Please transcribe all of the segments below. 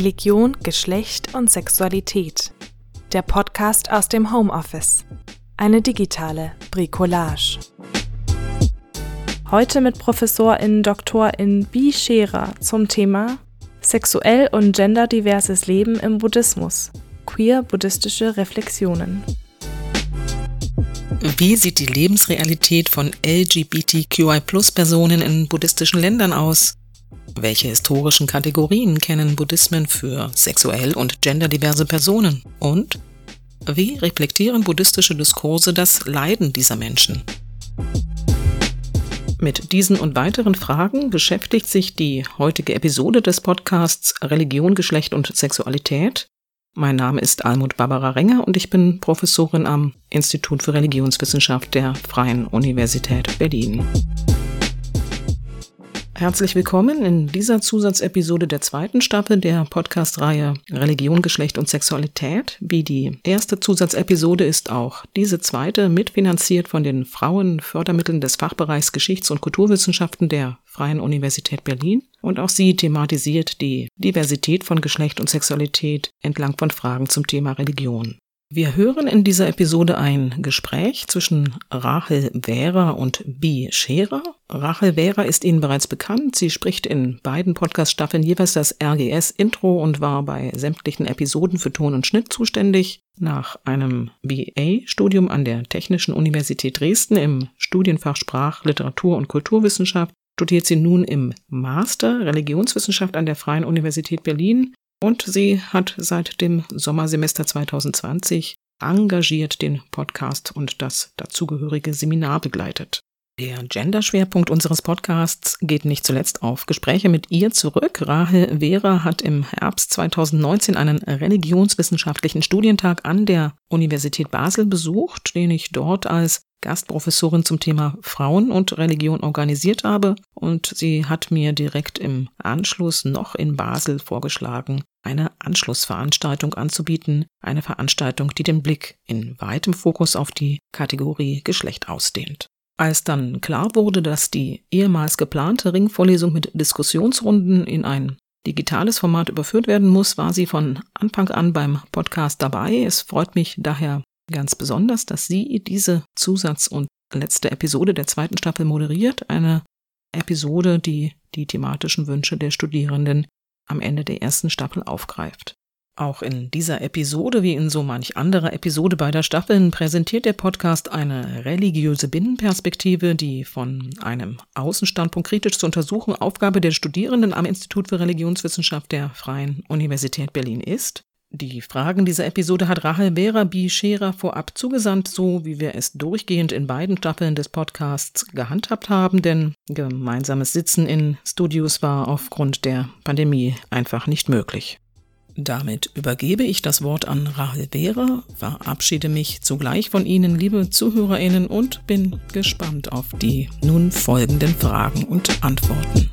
Religion, Geschlecht und Sexualität. Der Podcast aus dem Homeoffice. Eine digitale Bricolage. Heute mit Professorin Dr. Bi Scherer zum Thema Sexuell und genderdiverses Leben im Buddhismus. Queer-buddhistische Reflexionen. Wie sieht die Lebensrealität von LGBTQI-Plus-Personen in buddhistischen Ländern aus? Welche historischen Kategorien kennen Buddhismen für sexuell und genderdiverse Personen? Und wie reflektieren buddhistische Diskurse das Leiden dieser Menschen? Mit diesen und weiteren Fragen beschäftigt sich die heutige Episode des Podcasts Religion, Geschlecht und Sexualität. Mein Name ist Almut Barbara Renger und ich bin Professorin am Institut für Religionswissenschaft der Freien Universität Berlin. Herzlich willkommen in dieser Zusatzepisode der zweiten Staffel der Podcast-Reihe Religion, Geschlecht und Sexualität. Wie die erste Zusatzepisode ist auch diese zweite mitfinanziert von den Frauenfördermitteln des Fachbereichs Geschichts- und Kulturwissenschaften der Freien Universität Berlin. Und auch sie thematisiert die Diversität von Geschlecht und Sexualität entlang von Fragen zum Thema Religion. Wir hören in dieser Episode ein Gespräch zwischen Rachel Wehrer und Bi Scherer. Rachel Wehrer ist Ihnen bereits bekannt. Sie spricht in beiden Podcast-Staffeln jeweils das RGS-Intro und war bei sämtlichen Episoden für Ton und Schnitt zuständig. Nach einem BA-Studium an der Technischen Universität Dresden im Studienfach Sprach, Literatur und Kulturwissenschaft studiert sie nun im Master Religionswissenschaft an der Freien Universität Berlin und sie hat seit dem Sommersemester 2020 engagiert den Podcast und das dazugehörige Seminar begleitet. Der Gender-Schwerpunkt unseres Podcasts geht nicht zuletzt auf Gespräche mit ihr zurück. Rahel Vera hat im Herbst 2019 einen religionswissenschaftlichen Studientag an der Universität Basel besucht, den ich dort als Gastprofessorin zum Thema Frauen und Religion organisiert habe. Und sie hat mir direkt im Anschluss noch in Basel vorgeschlagen, eine Anschlussveranstaltung anzubieten, eine Veranstaltung, die den Blick in weitem Fokus auf die Kategorie Geschlecht ausdehnt. Als dann klar wurde, dass die ehemals geplante Ringvorlesung mit Diskussionsrunden in ein digitales Format überführt werden muss, war sie von Anfang an beim Podcast dabei. Es freut mich daher ganz besonders, dass sie diese Zusatz- und letzte Episode der zweiten Staffel moderiert. Eine Episode, die die thematischen Wünsche der Studierenden am Ende der ersten Staffel aufgreift. Auch in dieser Episode, wie in so manch anderer Episode beider Staffeln, präsentiert der Podcast eine religiöse Binnenperspektive, die von einem Außenstandpunkt kritisch zu untersuchen Aufgabe der Studierenden am Institut für Religionswissenschaft der Freien Universität Berlin ist. Die Fragen dieser Episode hat Rahel Vera Bischera vorab zugesandt, so wie wir es durchgehend in beiden Staffeln des Podcasts gehandhabt haben, denn gemeinsames Sitzen in Studios war aufgrund der Pandemie einfach nicht möglich. Damit übergebe ich das Wort an Rahel Vera, verabschiede mich zugleich von Ihnen, liebe ZuhörerInnen, und bin gespannt auf die nun folgenden Fragen und Antworten.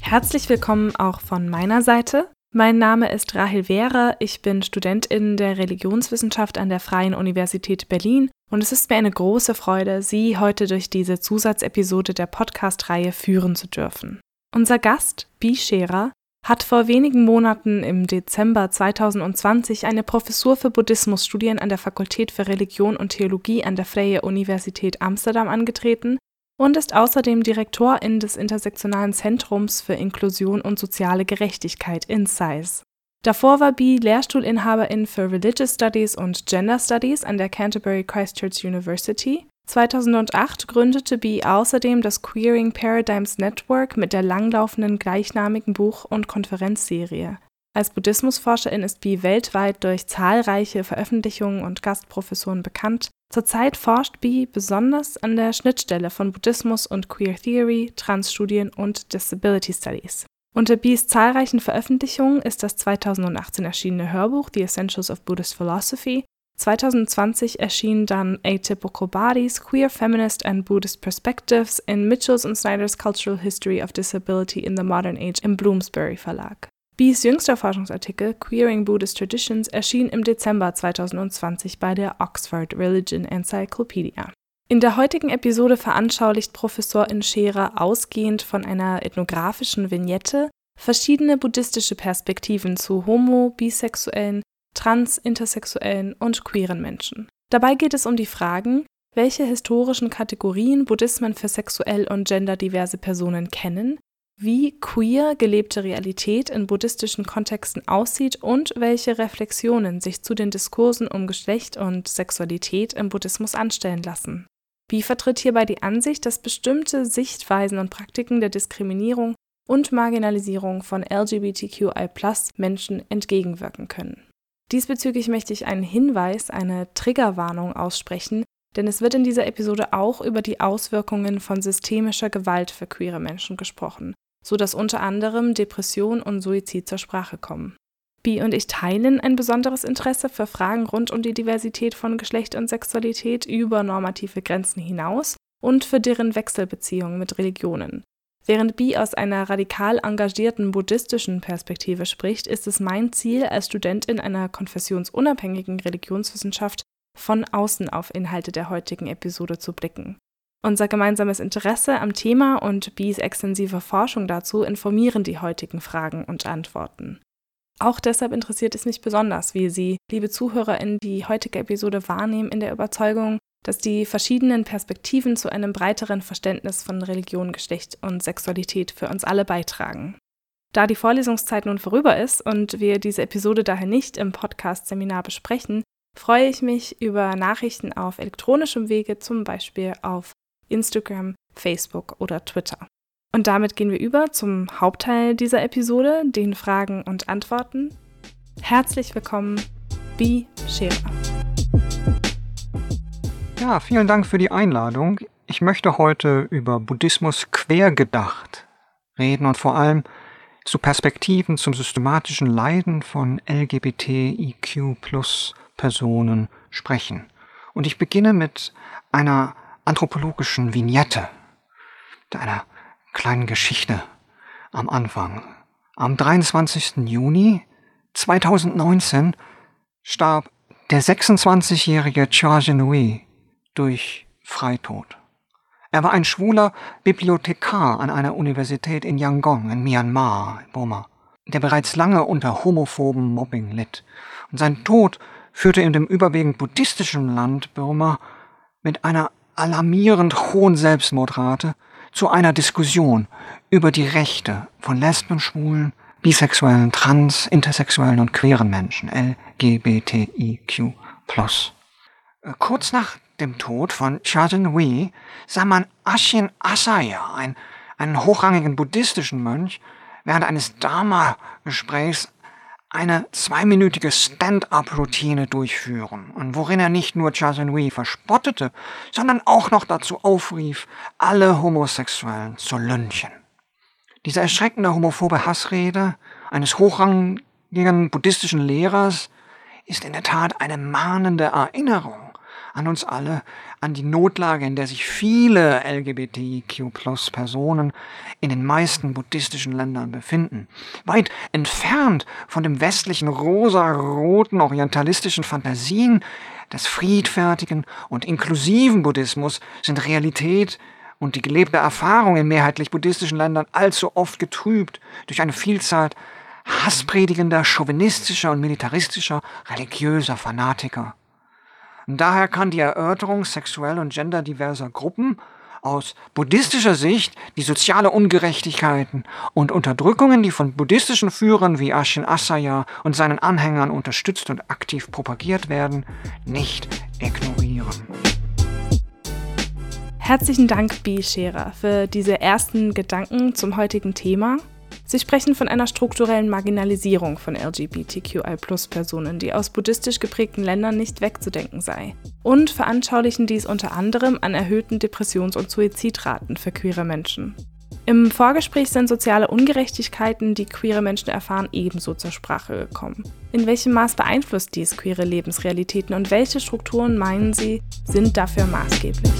Herzlich willkommen auch von meiner Seite. Mein Name ist Rahel Wehrer, ich bin Studentin der Religionswissenschaft an der Freien Universität Berlin und es ist mir eine große Freude, Sie heute durch diese Zusatzepisode der Podcast-Reihe führen zu dürfen. Unser Gast, Bi Scherer, hat vor wenigen Monaten im Dezember 2020 eine Professur für Buddhismusstudien an der Fakultät für Religion und Theologie an der Freie Universität Amsterdam angetreten und ist außerdem Direktorin des Intersektionalen Zentrums für Inklusion und soziale Gerechtigkeit in SAIS. Davor war Bee Lehrstuhlinhaberin für Religious Studies und Gender Studies an der Canterbury Christchurch University. 2008 gründete Bee außerdem das Queering Paradigms Network mit der langlaufenden gleichnamigen Buch- und Konferenzserie. Als Buddhismusforscherin ist Bee weltweit durch zahlreiche Veröffentlichungen und Gastprofessuren bekannt Zurzeit forscht Bee besonders an der Schnittstelle von Buddhismus und Queer Theory, Transstudien und Disability Studies. Unter Bees zahlreichen Veröffentlichungen ist das 2018 erschienene Hörbuch The Essentials of Buddhist Philosophy, 2020 erschien dann Atypical Bodies, Queer Feminist and Buddhist Perspectives in Mitchells and Snyder's Cultural History of Disability in the Modern Age im Bloomsbury Verlag. Bees jüngster Forschungsartikel Queering Buddhist Traditions erschien im Dezember 2020 bei der Oxford Religion Encyclopedia. In der heutigen Episode veranschaulicht Professorin Scherer ausgehend von einer ethnografischen Vignette verschiedene buddhistische Perspektiven zu homo-, bisexuellen, trans-, intersexuellen und queeren Menschen. Dabei geht es um die Fragen, welche historischen Kategorien Buddhismen für sexuell und genderdiverse Personen kennen, wie queer gelebte Realität in buddhistischen Kontexten aussieht und welche Reflexionen sich zu den Diskursen um Geschlecht und Sexualität im Buddhismus anstellen lassen. Wie vertritt hierbei die Ansicht, dass bestimmte Sichtweisen und Praktiken der Diskriminierung und Marginalisierung von LGBTQI-Menschen entgegenwirken können. Diesbezüglich möchte ich einen Hinweis, eine Triggerwarnung aussprechen, denn es wird in dieser Episode auch über die Auswirkungen von systemischer Gewalt für queere Menschen gesprochen, so dass unter anderem Depression und Suizid zur Sprache kommen. Bi und ich teilen ein besonderes Interesse für Fragen rund um die Diversität von Geschlecht und Sexualität über normative Grenzen hinaus und für deren Wechselbeziehungen mit Religionen. Während Bi aus einer radikal engagierten buddhistischen Perspektive spricht, ist es mein Ziel, als Studentin einer konfessionsunabhängigen Religionswissenschaft von außen auf Inhalte der heutigen Episode zu blicken. Unser gemeinsames Interesse am Thema und Bis extensive Forschung dazu informieren die heutigen Fragen und Antworten. Auch deshalb interessiert es mich besonders, wie Sie, liebe ZuhörerInnen, die heutige Episode wahrnehmen in der Überzeugung, dass die verschiedenen Perspektiven zu einem breiteren Verständnis von Religion, Geschlecht und Sexualität für uns alle beitragen. Da die Vorlesungszeit nun vorüber ist und wir diese Episode daher nicht im Podcast-Seminar besprechen, freue ich mich über Nachrichten auf elektronischem Wege, zum Beispiel auf Instagram, Facebook oder Twitter. Und damit gehen wir über zum Hauptteil dieser Episode, den Fragen und Antworten. Herzlich willkommen, Bi Scherer. Ja, vielen Dank für die Einladung. Ich möchte heute über Buddhismus quergedacht reden und vor allem zu Perspektiven zum systematischen Leiden von LGBTIQ Personen sprechen. Und ich beginne mit einer anthropologischen Vignette, einer kleinen Geschichte am Anfang. Am 23. Juni 2019 starb der 26-jährige Cha Genui durch Freitod. Er war ein schwuler Bibliothekar an einer Universität in Yangon in Myanmar, Burma, der bereits lange unter homophoben Mobbing litt. Und sein Tod führte in dem überwiegend buddhistischen Land Burma mit einer alarmierend hohen Selbstmordrate zu einer Diskussion über die Rechte von Lesben, Schwulen, bisexuellen, trans, intersexuellen und queeren Menschen, LGBTIQ+. Kurz nach dem Tod von Chaden Wei sah man Ashin Asaya, ein, einen hochrangigen buddhistischen Mönch, während eines Dharma-Gesprächs eine zweiminütige Stand-up-Routine durchführen, und worin er nicht nur Chazen Wei verspottete, sondern auch noch dazu aufrief, alle Homosexuellen zu lynchen. Diese erschreckende homophobe Hassrede eines hochrangigen buddhistischen Lehrers ist in der Tat eine mahnende Erinnerung an uns alle, an die Notlage, in der sich viele LGBTQ-Plus-Personen in den meisten buddhistischen Ländern befinden. Weit entfernt von dem westlichen rosa-roten orientalistischen Fantasien des friedfertigen und inklusiven Buddhismus sind Realität und die gelebte Erfahrung in mehrheitlich buddhistischen Ländern allzu oft getrübt durch eine Vielzahl hasspredigender, chauvinistischer und militaristischer religiöser Fanatiker. Daher kann die Erörterung sexuell und genderdiverser Gruppen aus buddhistischer Sicht die soziale Ungerechtigkeiten und Unterdrückungen, die von buddhistischen Führern wie Ashin Asaya und seinen Anhängern unterstützt und aktiv propagiert werden, nicht ignorieren. Herzlichen Dank, Bi Scherer, für diese ersten Gedanken zum heutigen Thema Sie sprechen von einer strukturellen Marginalisierung von LGBTQI-Personen, die aus buddhistisch geprägten Ländern nicht wegzudenken sei, und veranschaulichen dies unter anderem an erhöhten Depressions- und Suizidraten für queere Menschen. Im Vorgespräch sind soziale Ungerechtigkeiten, die queere Menschen erfahren, ebenso zur Sprache gekommen. In welchem Maß beeinflusst dies queere Lebensrealitäten und welche Strukturen meinen Sie sind dafür maßgeblich?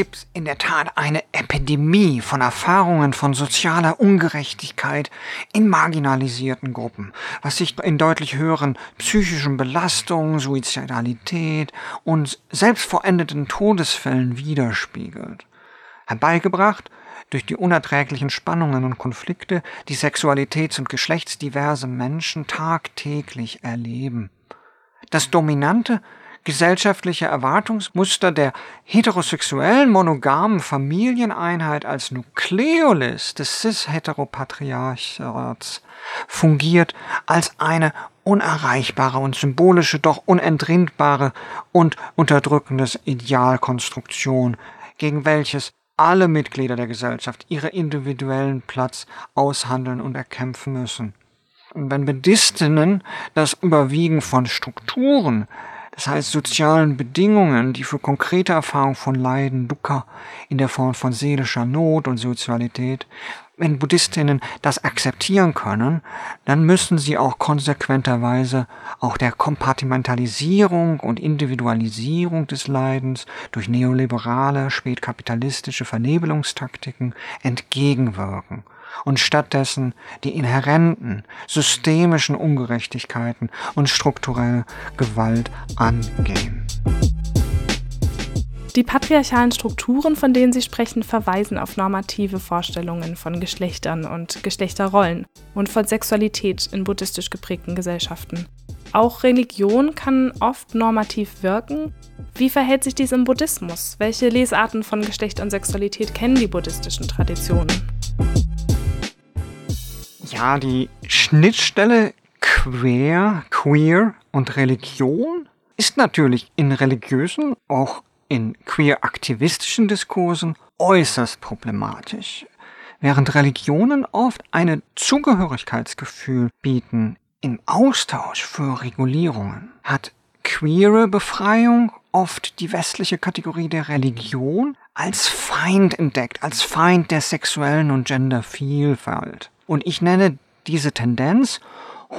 Es gibt in der Tat eine Epidemie von Erfahrungen von sozialer Ungerechtigkeit in marginalisierten Gruppen, was sich in deutlich höheren psychischen Belastungen, Suizidalität und selbstverendeten Todesfällen widerspiegelt. Herbeigebracht durch die unerträglichen Spannungen und Konflikte, die sexualitäts- und geschlechtsdiverse Menschen tagtäglich erleben. Das dominante gesellschaftliche Erwartungsmuster der heterosexuellen monogamen Familieneinheit als Nukleolis des cis-heteropatriarchats fungiert als eine unerreichbare und symbolische, doch unentrinnbare und unterdrückendes Idealkonstruktion, gegen welches alle Mitglieder der Gesellschaft ihre individuellen Platz aushandeln und erkämpfen müssen. Und wenn Buddhistinnen das Überwiegen von Strukturen, das heißt sozialen Bedingungen, die für konkrete Erfahrung von Leiden, Dukkha in der Form von seelischer Not und Sozialität, wenn Buddhistinnen das akzeptieren können, dann müssen sie auch konsequenterweise auch der Kompartimentalisierung und Individualisierung des Leidens durch neoliberale, spätkapitalistische Vernebelungstaktiken entgegenwirken und stattdessen die inhärenten systemischen Ungerechtigkeiten und strukturelle Gewalt angehen. Die patriarchalen Strukturen, von denen Sie sprechen, verweisen auf normative Vorstellungen von Geschlechtern und Geschlechterrollen und von Sexualität in buddhistisch geprägten Gesellschaften. Auch Religion kann oft normativ wirken. Wie verhält sich dies im Buddhismus? Welche Lesarten von Geschlecht und Sexualität kennen die buddhistischen Traditionen? Ja, die Schnittstelle queer, queer und Religion ist natürlich in religiösen, auch in queer-aktivistischen Diskursen äußerst problematisch. Während Religionen oft ein Zugehörigkeitsgefühl bieten im Austausch für Regulierungen, hat queere Befreiung oft die westliche Kategorie der Religion als Feind entdeckt, als Feind der sexuellen und Gendervielfalt. Und ich nenne diese Tendenz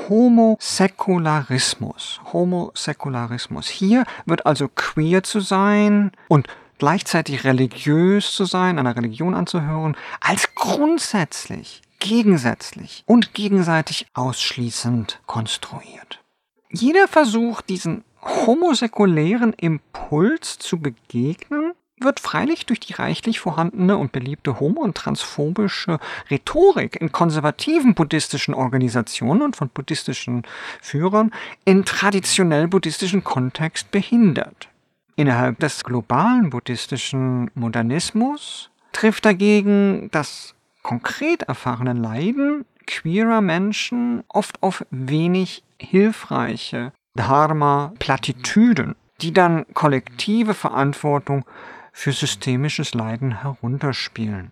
Homosäkularismus. Homosäkularismus. Hier wird also queer zu sein und gleichzeitig religiös zu sein, einer Religion anzuhören, als grundsätzlich, gegensätzlich und gegenseitig ausschließend konstruiert. Jeder Versuch, diesen homosäkulären Impuls zu begegnen, wird freilich durch die reichlich vorhandene und beliebte homo- und transphobische Rhetorik in konservativen buddhistischen Organisationen und von buddhistischen Führern in traditionell buddhistischen Kontext behindert. Innerhalb des globalen buddhistischen Modernismus trifft dagegen das konkret erfahrene Leiden queerer Menschen oft auf wenig hilfreiche Dharma-Plattitüden, die dann kollektive Verantwortung für systemisches Leiden herunterspielen.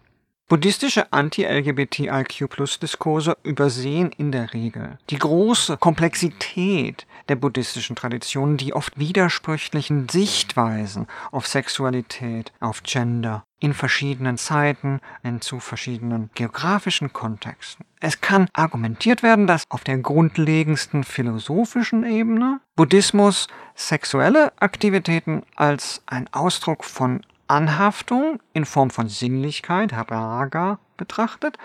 Buddhistische Anti-LGBTIQ-Diskurse übersehen in der Regel die große Komplexität der buddhistischen Traditionen, die oft widersprüchlichen Sichtweisen auf Sexualität, auf Gender in verschiedenen Zeiten, in zu verschiedenen geografischen Kontexten. Es kann argumentiert werden, dass auf der grundlegendsten philosophischen Ebene Buddhismus sexuelle Aktivitäten als ein Ausdruck von Anhaftung in Form von Sinnlichkeit, Raga, betrachtet,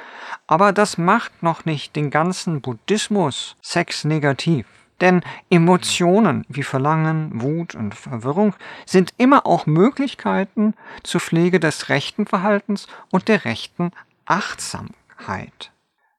aber das macht noch nicht den ganzen Buddhismus Sex negativ. Denn Emotionen wie Verlangen, Wut und Verwirrung sind immer auch Möglichkeiten zur Pflege des rechten Verhaltens und der rechten Achtsamkeit.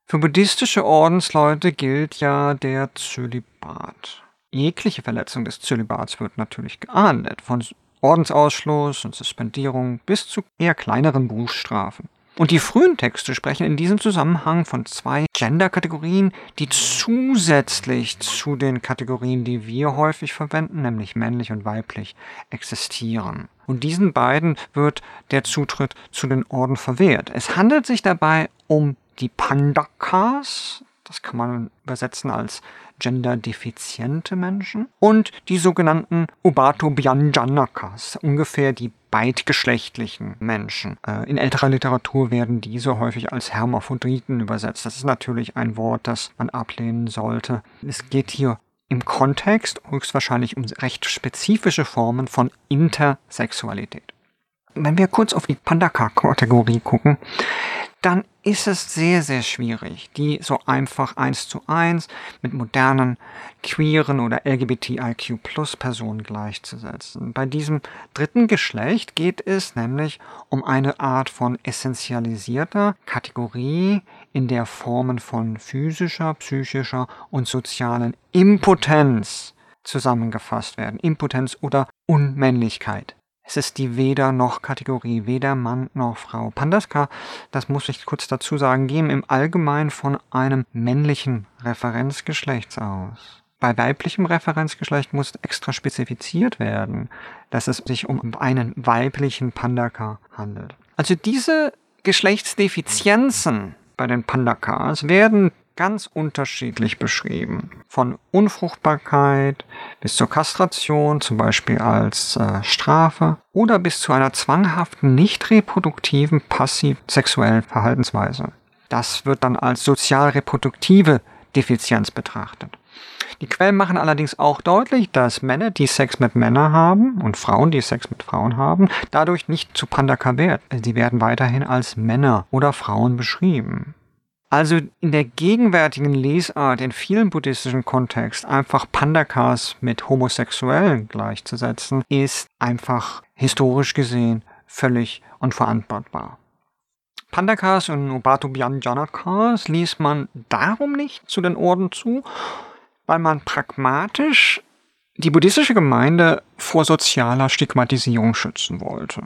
Für buddhistische Ordensleute gilt ja der Zölibat. Jegliche Verletzung des Zölibats wird natürlich geahndet, von Ordensausschluss und Suspendierung bis zu eher kleineren Buchstrafen. Und die frühen Texte sprechen in diesem Zusammenhang von zwei Gender-Kategorien, die zusätzlich zu den Kategorien, die wir häufig verwenden, nämlich männlich und weiblich, existieren. Und diesen beiden wird der Zutritt zu den Orden verwehrt. Es handelt sich dabei um die Pandakas, das kann man übersetzen als genderdefiziente Menschen und die sogenannten Ubato-Byanjanakas, ungefähr die beidgeschlechtlichen Menschen. Äh, in älterer Literatur werden diese häufig als Hermaphroditen übersetzt. Das ist natürlich ein Wort, das man ablehnen sollte. Es geht hier im Kontext höchstwahrscheinlich um recht spezifische Formen von Intersexualität. Wenn wir kurz auf die Pandaka-Kategorie gucken, dann ist es sehr, sehr schwierig, die so einfach eins zu eins mit modernen queeren oder LGBTIQ Personen gleichzusetzen. Bei diesem dritten Geschlecht geht es nämlich um eine Art von essentialisierter Kategorie, in der Formen von physischer, psychischer und sozialen Impotenz zusammengefasst werden. Impotenz oder Unmännlichkeit. Es ist die weder noch Kategorie, weder Mann noch Frau. Pandaska, das muss ich kurz dazu sagen, gehen im Allgemeinen von einem männlichen Referenzgeschlecht aus. Bei weiblichem Referenzgeschlecht muss extra spezifiziert werden, dass es sich um einen weiblichen Pandaka handelt. Also diese Geschlechtsdefizienzen bei den Pandakas werden ganz unterschiedlich beschrieben. Von Unfruchtbarkeit bis zur Kastration, zum Beispiel als äh, Strafe, oder bis zu einer zwanghaften, nicht reproduktiven, passiv-sexuellen Verhaltensweise. Das wird dann als sozial-reproduktive Defizienz betrachtet. Die Quellen machen allerdings auch deutlich, dass Männer, die Sex mit Männern haben und Frauen, die Sex mit Frauen haben, dadurch nicht zu Pandaka werden. Sie werden weiterhin als Männer oder Frauen beschrieben. Also in der gegenwärtigen Lesart in vielen buddhistischen Kontexten einfach Pandakas mit Homosexuellen gleichzusetzen, ist einfach historisch gesehen völlig unverantwortbar. Pandakas und Ubatubhyanganakas ließ man darum nicht zu den Orden zu, weil man pragmatisch die buddhistische Gemeinde vor sozialer Stigmatisierung schützen wollte.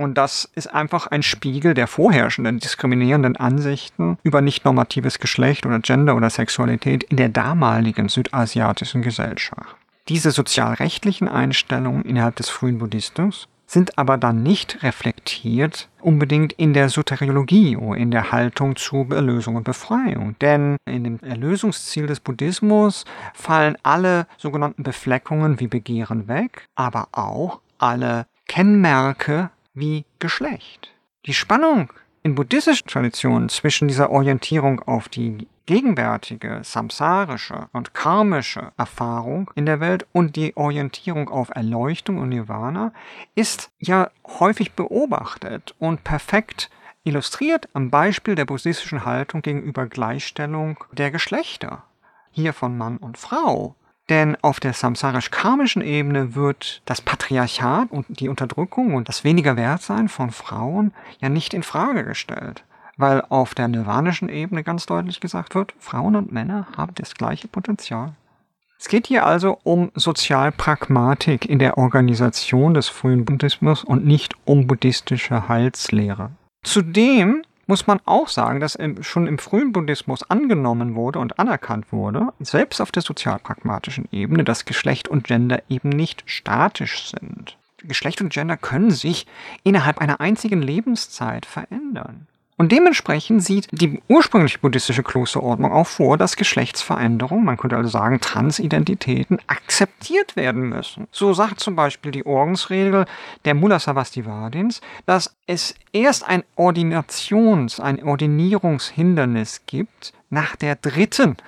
Und das ist einfach ein Spiegel der vorherrschenden diskriminierenden Ansichten über nicht normatives Geschlecht oder Gender oder Sexualität in der damaligen südasiatischen Gesellschaft. Diese sozialrechtlichen Einstellungen innerhalb des frühen Buddhismus sind aber dann nicht reflektiert unbedingt in der Soteriologie oder in der Haltung zu Erlösung und Befreiung. Denn in dem Erlösungsziel des Buddhismus fallen alle sogenannten Befleckungen wie Begehren weg, aber auch alle Kennmerke wie Geschlecht. Die Spannung in buddhistischen Traditionen zwischen dieser Orientierung auf die gegenwärtige samsarische und karmische Erfahrung in der Welt und die Orientierung auf Erleuchtung und Nirvana ist ja häufig beobachtet und perfekt illustriert am Beispiel der buddhistischen Haltung gegenüber Gleichstellung der Geschlechter. Hier von Mann und Frau, denn auf der samsarisch-karmischen Ebene wird das Patriarchat und die Unterdrückung und das weniger Wertsein von Frauen ja nicht in Frage gestellt. Weil auf der nirvanischen Ebene ganz deutlich gesagt wird, Frauen und Männer haben das gleiche Potenzial. Es geht hier also um Sozialpragmatik in der Organisation des frühen Buddhismus und nicht um buddhistische Heilslehre. Zudem muss man auch sagen, dass schon im frühen Buddhismus angenommen wurde und anerkannt wurde, selbst auf der sozialpragmatischen Ebene, dass Geschlecht und Gender eben nicht statisch sind. Geschlecht und Gender können sich innerhalb einer einzigen Lebenszeit verändern. Und dementsprechend sieht die ursprüngliche buddhistische Klosterordnung auch vor, dass Geschlechtsveränderungen, man könnte also sagen Transidentitäten, akzeptiert werden müssen. So sagt zum Beispiel die Ordensregel der Mulla Savastivadins, dass es erst ein Ordinations-, ein Ordinierungshindernis gibt nach der dritten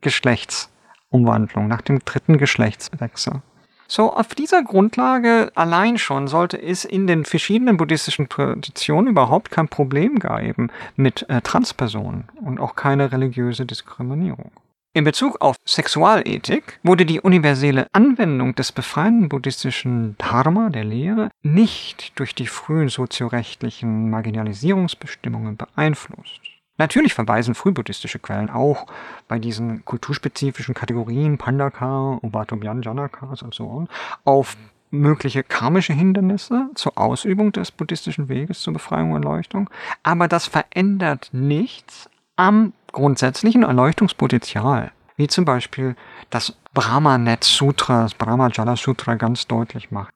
Geschlechtsumwandlung, nach dem dritten Geschlechtswechsel. So, auf dieser Grundlage allein schon sollte es in den verschiedenen buddhistischen Traditionen überhaupt kein Problem geben mit äh, Transpersonen und auch keine religiöse Diskriminierung. In Bezug auf Sexualethik wurde die universelle Anwendung des befreienden buddhistischen Dharma, der Lehre, nicht durch die frühen soziorechtlichen Marginalisierungsbestimmungen beeinflusst. Natürlich verweisen frühbuddhistische Quellen auch bei diesen kulturspezifischen Kategorien Pandaka, Ubatobyan, Janakas und so on auf mögliche karmische Hindernisse zur Ausübung des buddhistischen Weges zur Befreiung und Erleuchtung, aber das verändert nichts am grundsätzlichen Erleuchtungspotenzial, wie zum Beispiel das Brahmanet Sutra, das Brahmajala Sutra ganz deutlich macht.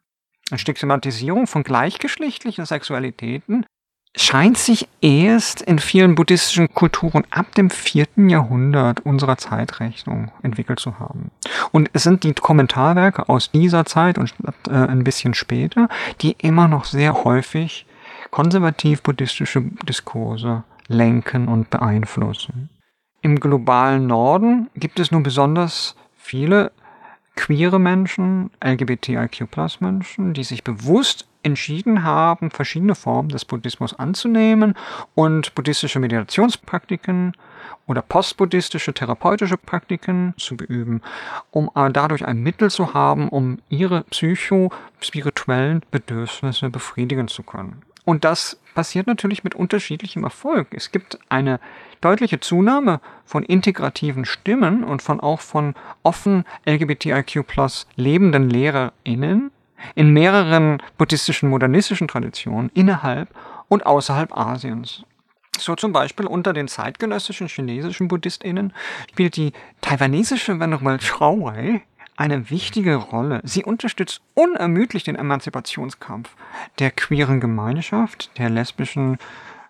Eine Stigmatisierung von gleichgeschlechtlichen Sexualitäten scheint sich erst in vielen buddhistischen Kulturen ab dem vierten Jahrhundert unserer Zeitrechnung entwickelt zu haben. Und es sind die Kommentarwerke aus dieser Zeit und äh, ein bisschen später, die immer noch sehr häufig konservativ-buddhistische Diskurse lenken und beeinflussen. Im globalen Norden gibt es nun besonders viele queere Menschen, LGBTIQ-Menschen, die sich bewusst entschieden haben, verschiedene Formen des Buddhismus anzunehmen und buddhistische Meditationspraktiken oder postbuddhistische therapeutische Praktiken zu beüben, um dadurch ein Mittel zu haben, um ihre psycho-spirituellen Bedürfnisse befriedigen zu können. Und das passiert natürlich mit unterschiedlichem Erfolg. Es gibt eine deutliche Zunahme von integrativen Stimmen und von auch von offen LGBTIQ plus lebenden LehrerInnen in mehreren buddhistischen modernistischen Traditionen innerhalb und außerhalb Asiens. So zum Beispiel unter den zeitgenössischen chinesischen BuddhistInnen spielt die taiwanesische Venerable Chao eine wichtige Rolle. Sie unterstützt unermüdlich den Emanzipationskampf der queeren Gemeinschaft, der lesbischen,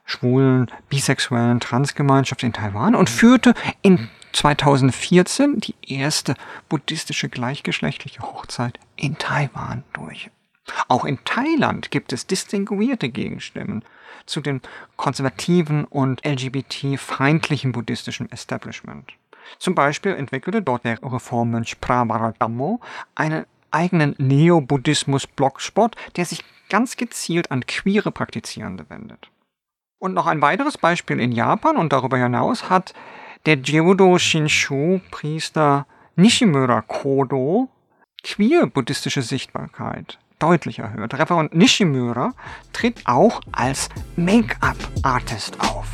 schwulen, bisexuellen Transgemeinschaft in Taiwan und führte in 2014 die erste buddhistische gleichgeschlechtliche Hochzeit in Taiwan durch. Auch in Thailand gibt es distinguierte Gegenstimmen zu dem konservativen und LGBT-feindlichen buddhistischen Establishment. Zum Beispiel entwickelte dort der Reformmönch Prabharadammo einen eigenen Neo-Buddhismus-Blogspot, der sich ganz gezielt an queere Praktizierende wendet. Und noch ein weiteres Beispiel in Japan und darüber hinaus hat der Jeodo Shinshu Priester Nishimura Kodo queer buddhistische Sichtbarkeit deutlich erhöht. Reverend Nishimura tritt auch als Make-up-Artist auf.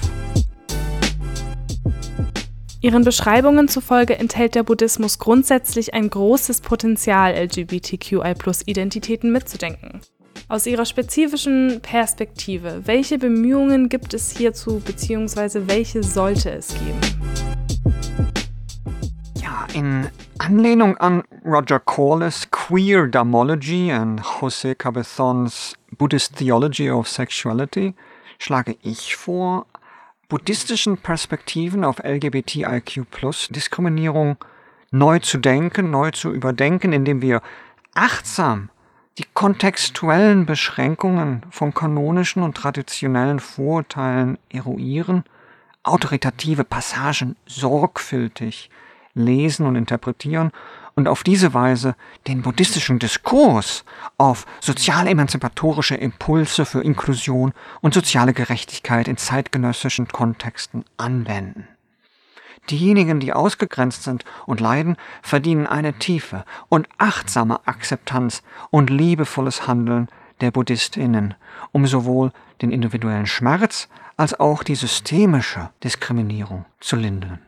Ihren Beschreibungen zufolge enthält der Buddhismus grundsätzlich ein großes Potenzial, LGBTQI-Identitäten mitzudenken. Aus Ihrer spezifischen Perspektive, welche Bemühungen gibt es hierzu bzw. welche sollte es geben? Ja, in Anlehnung an Roger Corliss' Queer Damology und José Cabezons Buddhist Theology of Sexuality schlage ich vor, buddhistischen Perspektiven auf LGBTIQ Diskriminierung neu zu denken, neu zu überdenken, indem wir achtsam die kontextuellen Beschränkungen von kanonischen und traditionellen Vorurteilen eruieren, autoritative Passagen sorgfältig lesen und interpretieren und auf diese Weise den buddhistischen Diskurs auf sozial-emanzipatorische Impulse für Inklusion und soziale Gerechtigkeit in zeitgenössischen Kontexten anwenden. Diejenigen, die ausgegrenzt sind und leiden, verdienen eine tiefe und achtsame Akzeptanz und liebevolles Handeln der Buddhistinnen, um sowohl den individuellen Schmerz als auch die systemische Diskriminierung zu lindern.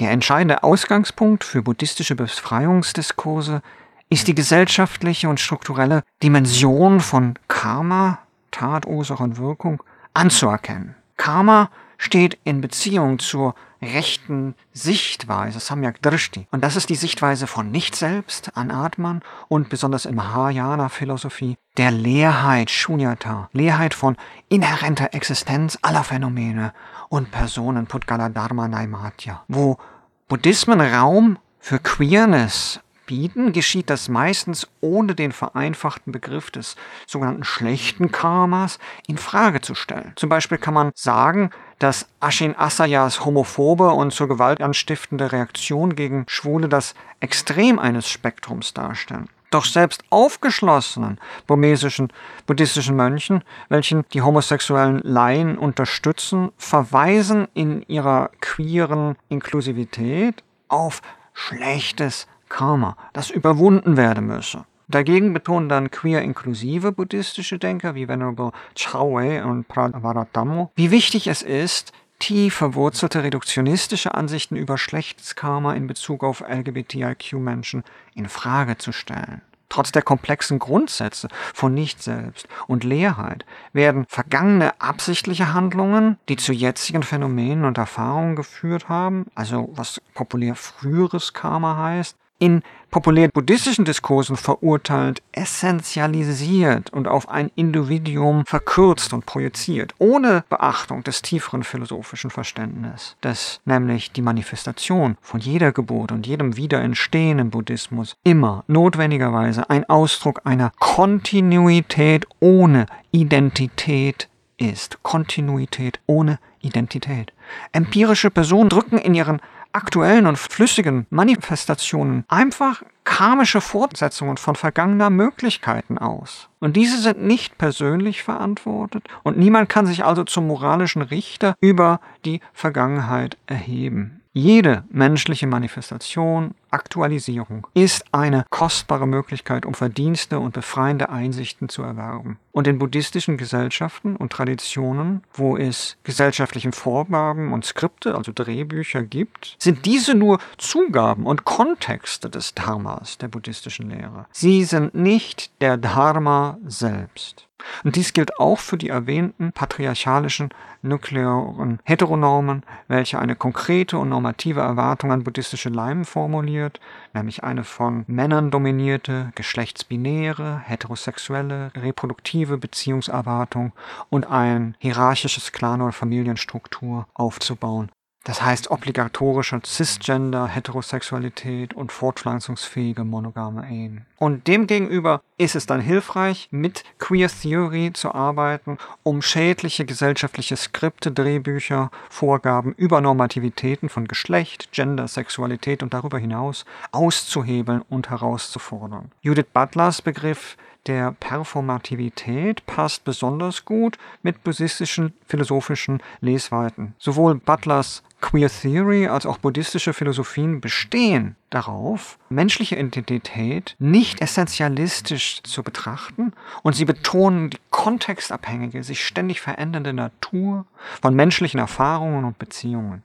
Der entscheidende Ausgangspunkt für buddhistische Befreiungsdiskurse ist die gesellschaftliche und strukturelle Dimension von Karma, Tat, Ursache und Wirkung, anzuerkennen. Karma steht in Beziehung zur rechten Sichtweise, Samyak Drishti. Und das ist die Sichtweise von Nicht-Selbst an Atman und besonders in Mahayana-Philosophie der Leerheit, Shunyata, Leerheit von inhärenter Existenz aller Phänomene und Personen, Pudgala Dharma Naimatya. Wo Buddhismen Raum für Queerness bieten, geschieht das meistens ohne den vereinfachten Begriff des sogenannten schlechten Karmas in Frage zu stellen. Zum Beispiel kann man sagen, dass Ashin Asayas homophobe und zur Gewalt anstiftende Reaktion gegen Schwule das Extrem eines Spektrums darstellen. Doch selbst aufgeschlossenen burmesischen buddhistischen Mönchen, welchen die homosexuellen Laien unterstützen, verweisen in ihrer queeren Inklusivität auf schlechtes Karma, das überwunden werden müsse. Dagegen betonen dann queer-inklusive buddhistische Denker wie Venerable Chauwei und Pravaradammo, wie wichtig es ist, tief verwurzelte reduktionistische Ansichten über schlechtes Karma in Bezug auf LGBTIQ-Menschen in Frage zu stellen. Trotz der komplexen Grundsätze von Nicht-Selbst und Leerheit werden vergangene absichtliche Handlungen, die zu jetzigen Phänomenen und Erfahrungen geführt haben, also was populär früheres Karma heißt, in populär buddhistischen Diskursen verurteilt, essentialisiert und auf ein Individuum verkürzt und projiziert, ohne Beachtung des tieferen philosophischen Verständnisses, dass nämlich die Manifestation von jeder Geburt und jedem Wiederentstehen im Buddhismus immer notwendigerweise ein Ausdruck einer Kontinuität ohne Identität ist. Kontinuität ohne Identität. Empirische Personen drücken in ihren aktuellen und flüssigen Manifestationen einfach karmische Fortsetzungen von vergangener Möglichkeiten aus. Und diese sind nicht persönlich verantwortet und niemand kann sich also zum moralischen Richter über die Vergangenheit erheben. Jede menschliche Manifestation, Aktualisierung ist eine kostbare Möglichkeit, um Verdienste und befreiende Einsichten zu erwerben. Und in buddhistischen Gesellschaften und Traditionen, wo es gesellschaftlichen Vorgaben und Skripte, also Drehbücher gibt, sind diese nur Zugaben und Kontexte des Dharmas, der buddhistischen Lehre. Sie sind nicht der Dharma selbst. Und dies gilt auch für die erwähnten patriarchalischen nuklearen Heteronormen, welche eine konkrete und normative Erwartung an buddhistische Leimen formuliert, nämlich eine von Männern dominierte, geschlechtsbinäre, heterosexuelle, reproduktive Beziehungserwartung und ein hierarchisches Clan- oder Familienstruktur aufzubauen, das heißt obligatorische Cisgender, Heterosexualität und fortpflanzungsfähige monogame Ehen. Und demgegenüber ist es dann hilfreich, mit Queer Theory zu arbeiten, um schädliche gesellschaftliche Skripte, Drehbücher, Vorgaben über Normativitäten von Geschlecht, Gender, Sexualität und darüber hinaus auszuhebeln und herauszufordern. Judith Butlers Begriff der Performativität passt besonders gut mit buddhistischen philosophischen Lesweiten. Sowohl Butlers Queer Theory als auch buddhistische Philosophien bestehen darauf, menschliche Identität nicht essentialistisch zu betrachten und sie betonen die kontextabhängige, sich ständig verändernde Natur von menschlichen Erfahrungen und Beziehungen.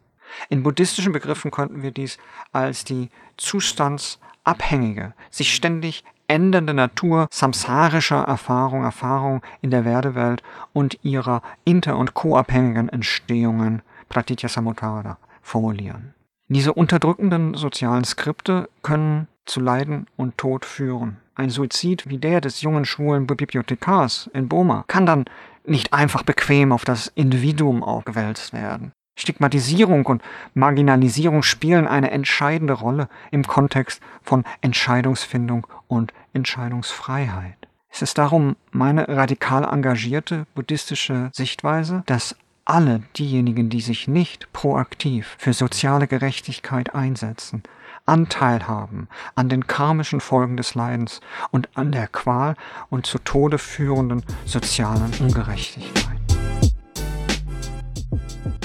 In buddhistischen Begriffen könnten wir dies als die zustandsabhängige, sich ständig ändernde Natur samsarischer Erfahrung, Erfahrung in der Werdewelt und ihrer inter- und koabhängigen Entstehungen, Pratitya Samutara, formulieren. Diese unterdrückenden sozialen Skripte können zu Leiden und Tod führen. Ein Suizid wie der des jungen schwulen Bibliothekars in Burma kann dann nicht einfach bequem auf das Individuum aufgewälzt werden. Stigmatisierung und Marginalisierung spielen eine entscheidende Rolle im Kontext von Entscheidungsfindung und Entscheidungsfreiheit. Es ist darum meine radikal engagierte buddhistische Sichtweise, dass alle diejenigen, die sich nicht proaktiv für soziale Gerechtigkeit einsetzen, Anteil haben an den karmischen Folgen des Leidens und an der Qual und zu Tode führenden sozialen Ungerechtigkeit.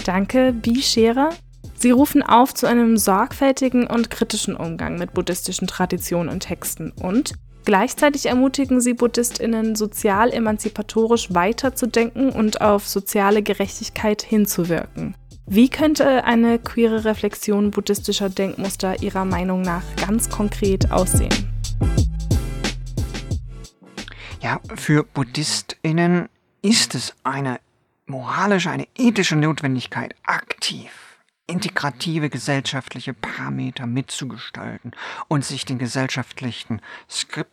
Danke, Bi-Scherer. Sie rufen auf zu einem sorgfältigen und kritischen Umgang mit buddhistischen Traditionen und Texten und gleichzeitig ermutigen sie Buddhistinnen, sozial emanzipatorisch weiterzudenken und auf soziale Gerechtigkeit hinzuwirken. Wie könnte eine queere Reflexion buddhistischer Denkmuster Ihrer Meinung nach ganz konkret aussehen? Ja, für Buddhistinnen ist es eine moralische, eine ethische Notwendigkeit, aktiv integrative gesellschaftliche Parameter mitzugestalten und sich den gesellschaftlichen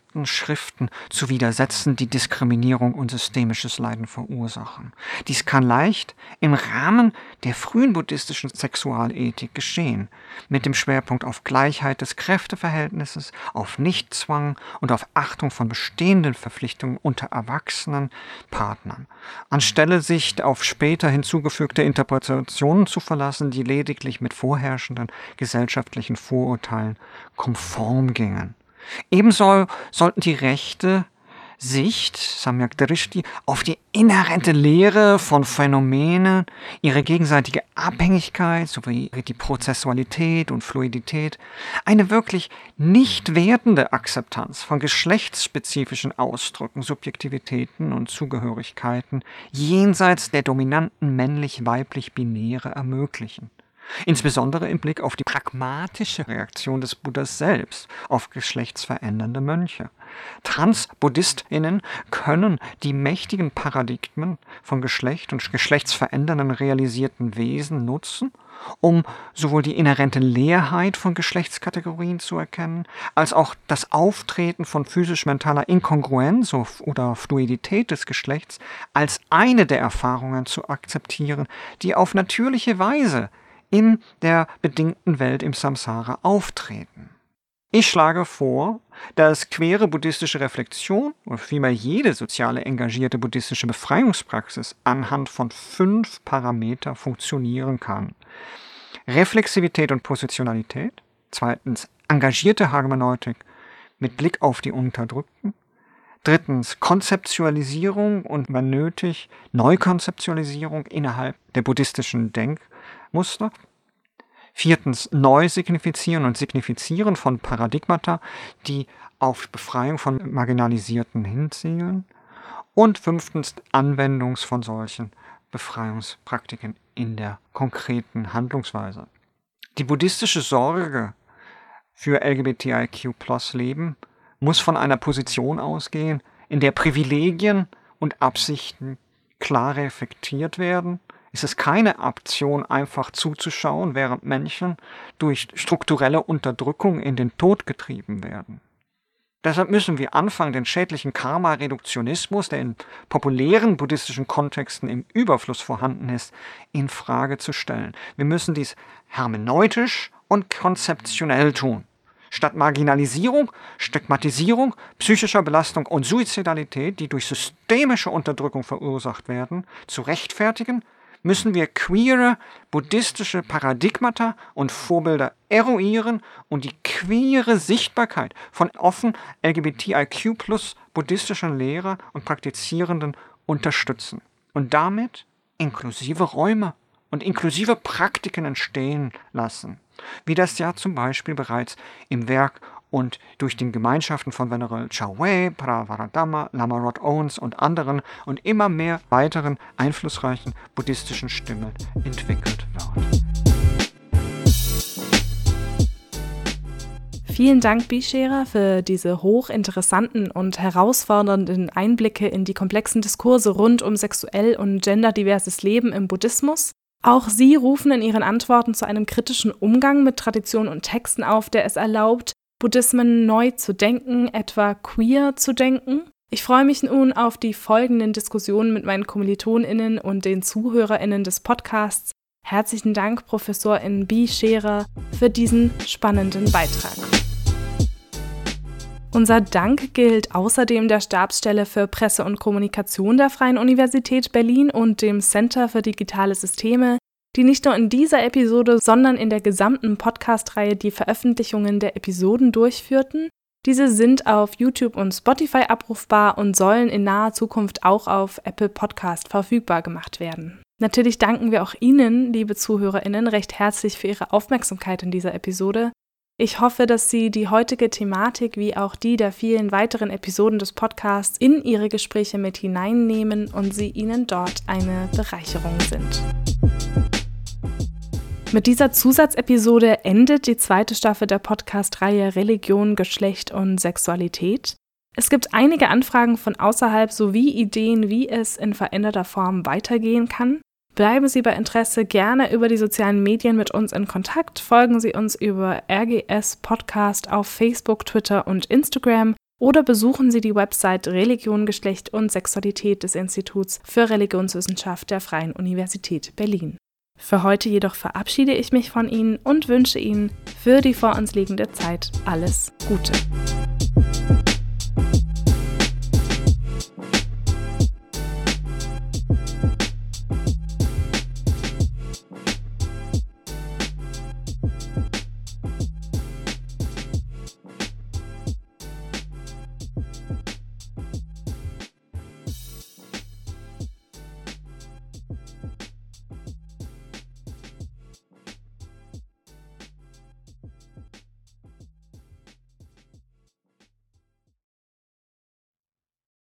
Skripten, Schriften zu widersetzen, die Diskriminierung und systemisches Leiden verursachen. Dies kann leicht im Rahmen der frühen buddhistischen Sexualethik geschehen, mit dem Schwerpunkt auf Gleichheit des Kräfteverhältnisses, auf Nichtzwang und auf Achtung von bestehenden Verpflichtungen unter erwachsenen Partnern, anstelle sich auf später hinzugefügte Interpretationen zu verlassen, die lediglich mit vorherrschenden gesellschaftlichen Vorurteilen konform gingen. Ebenso sollten die Rechte Sicht, Samyak Drishti, auf die inhärente Lehre von Phänomenen, ihre gegenseitige Abhängigkeit sowie die Prozessualität und Fluidität, eine wirklich nicht wertende Akzeptanz von geschlechtsspezifischen Ausdrücken, Subjektivitäten und Zugehörigkeiten jenseits der dominanten männlich-weiblich Binäre ermöglichen. Insbesondere im Blick auf die pragmatische Reaktion des Buddhas selbst auf geschlechtsverändernde Mönche. Trans-BuddhistInnen können die mächtigen Paradigmen von Geschlecht und geschlechtsverändernden realisierten Wesen nutzen, um sowohl die inhärente Leerheit von Geschlechtskategorien zu erkennen, als auch das Auftreten von physisch-mentaler Inkongruenz oder Fluidität des Geschlechts als eine der Erfahrungen zu akzeptieren, die auf natürliche Weise in der bedingten Welt im Samsara auftreten. Ich schlage vor, dass queere buddhistische Reflexion oder vielmehr jede soziale engagierte buddhistische Befreiungspraxis anhand von fünf Parameter funktionieren kann. Reflexivität und Positionalität. Zweitens engagierte Hermeneutik mit Blick auf die Unterdrückten. Drittens Konzeptualisierung und wenn nötig Neukonzeptualisierung innerhalb der buddhistischen Denkmuster. Viertens Neusignifizieren und Signifizieren von Paradigmata, die auf Befreiung von Marginalisierten hinzielen. Und fünftens Anwendung von solchen Befreiungspraktiken in der konkreten Handlungsweise. Die buddhistische Sorge für LGBTIQ-Leben muss von einer Position ausgehen, in der Privilegien und Absichten klar reflektiert werden. Es ist keine Option, einfach zuzuschauen, während Menschen durch strukturelle Unterdrückung in den Tod getrieben werden. Deshalb müssen wir anfangen, den schädlichen Karma-Reduktionismus, der in populären buddhistischen Kontexten im Überfluss vorhanden ist, in Frage zu stellen. Wir müssen dies hermeneutisch und konzeptionell tun. Statt Marginalisierung, Stigmatisierung, psychischer Belastung und Suizidalität, die durch systemische Unterdrückung verursacht werden, zu rechtfertigen, müssen wir queere buddhistische Paradigmata und Vorbilder eruieren und die queere Sichtbarkeit von offen LGBTIQ plus buddhistischen Lehrer und Praktizierenden unterstützen. Und damit inklusive Räume und inklusive Praktiken entstehen lassen, wie das ja zum Beispiel bereits im Werk und durch den Gemeinschaften von Venerable Chao Wei, Paravaradama, Lama Rod Owens und anderen und immer mehr weiteren einflussreichen buddhistischen Stimmen entwickelt wird. Vielen Dank, Bishera, für diese hochinteressanten und herausfordernden Einblicke in die komplexen Diskurse rund um sexuell und genderdiverses Leben im Buddhismus. Auch Sie rufen in Ihren Antworten zu einem kritischen Umgang mit Traditionen und Texten auf, der es erlaubt, Buddhismen neu zu denken, etwa queer zu denken. Ich freue mich nun auf die folgenden Diskussionen mit meinen KommilitonInnen und den ZuhörerInnen des Podcasts. Herzlichen Dank, Professorin B. Scherer, für diesen spannenden Beitrag. Unser Dank gilt außerdem der Stabsstelle für Presse und Kommunikation der Freien Universität Berlin und dem Center für digitale Systeme, die nicht nur in dieser Episode, sondern in der gesamten Podcast-Reihe die Veröffentlichungen der Episoden durchführten. Diese sind auf YouTube und Spotify abrufbar und sollen in naher Zukunft auch auf Apple Podcast verfügbar gemacht werden. Natürlich danken wir auch Ihnen, liebe Zuhörerinnen, recht herzlich für Ihre Aufmerksamkeit in dieser Episode. Ich hoffe, dass Sie die heutige Thematik wie auch die der vielen weiteren Episoden des Podcasts in Ihre Gespräche mit hineinnehmen und sie Ihnen dort eine Bereicherung sind. Mit dieser Zusatzepisode endet die zweite Staffel der Podcast-Reihe Religion, Geschlecht und Sexualität. Es gibt einige Anfragen von außerhalb sowie Ideen, wie es in veränderter Form weitergehen kann. Bleiben Sie bei Interesse gerne über die sozialen Medien mit uns in Kontakt. Folgen Sie uns über RGS Podcast auf Facebook, Twitter und Instagram oder besuchen Sie die Website Religion, Geschlecht und Sexualität des Instituts für Religionswissenschaft der Freien Universität Berlin. Für heute jedoch verabschiede ich mich von Ihnen und wünsche Ihnen für die vor uns liegende Zeit alles Gute.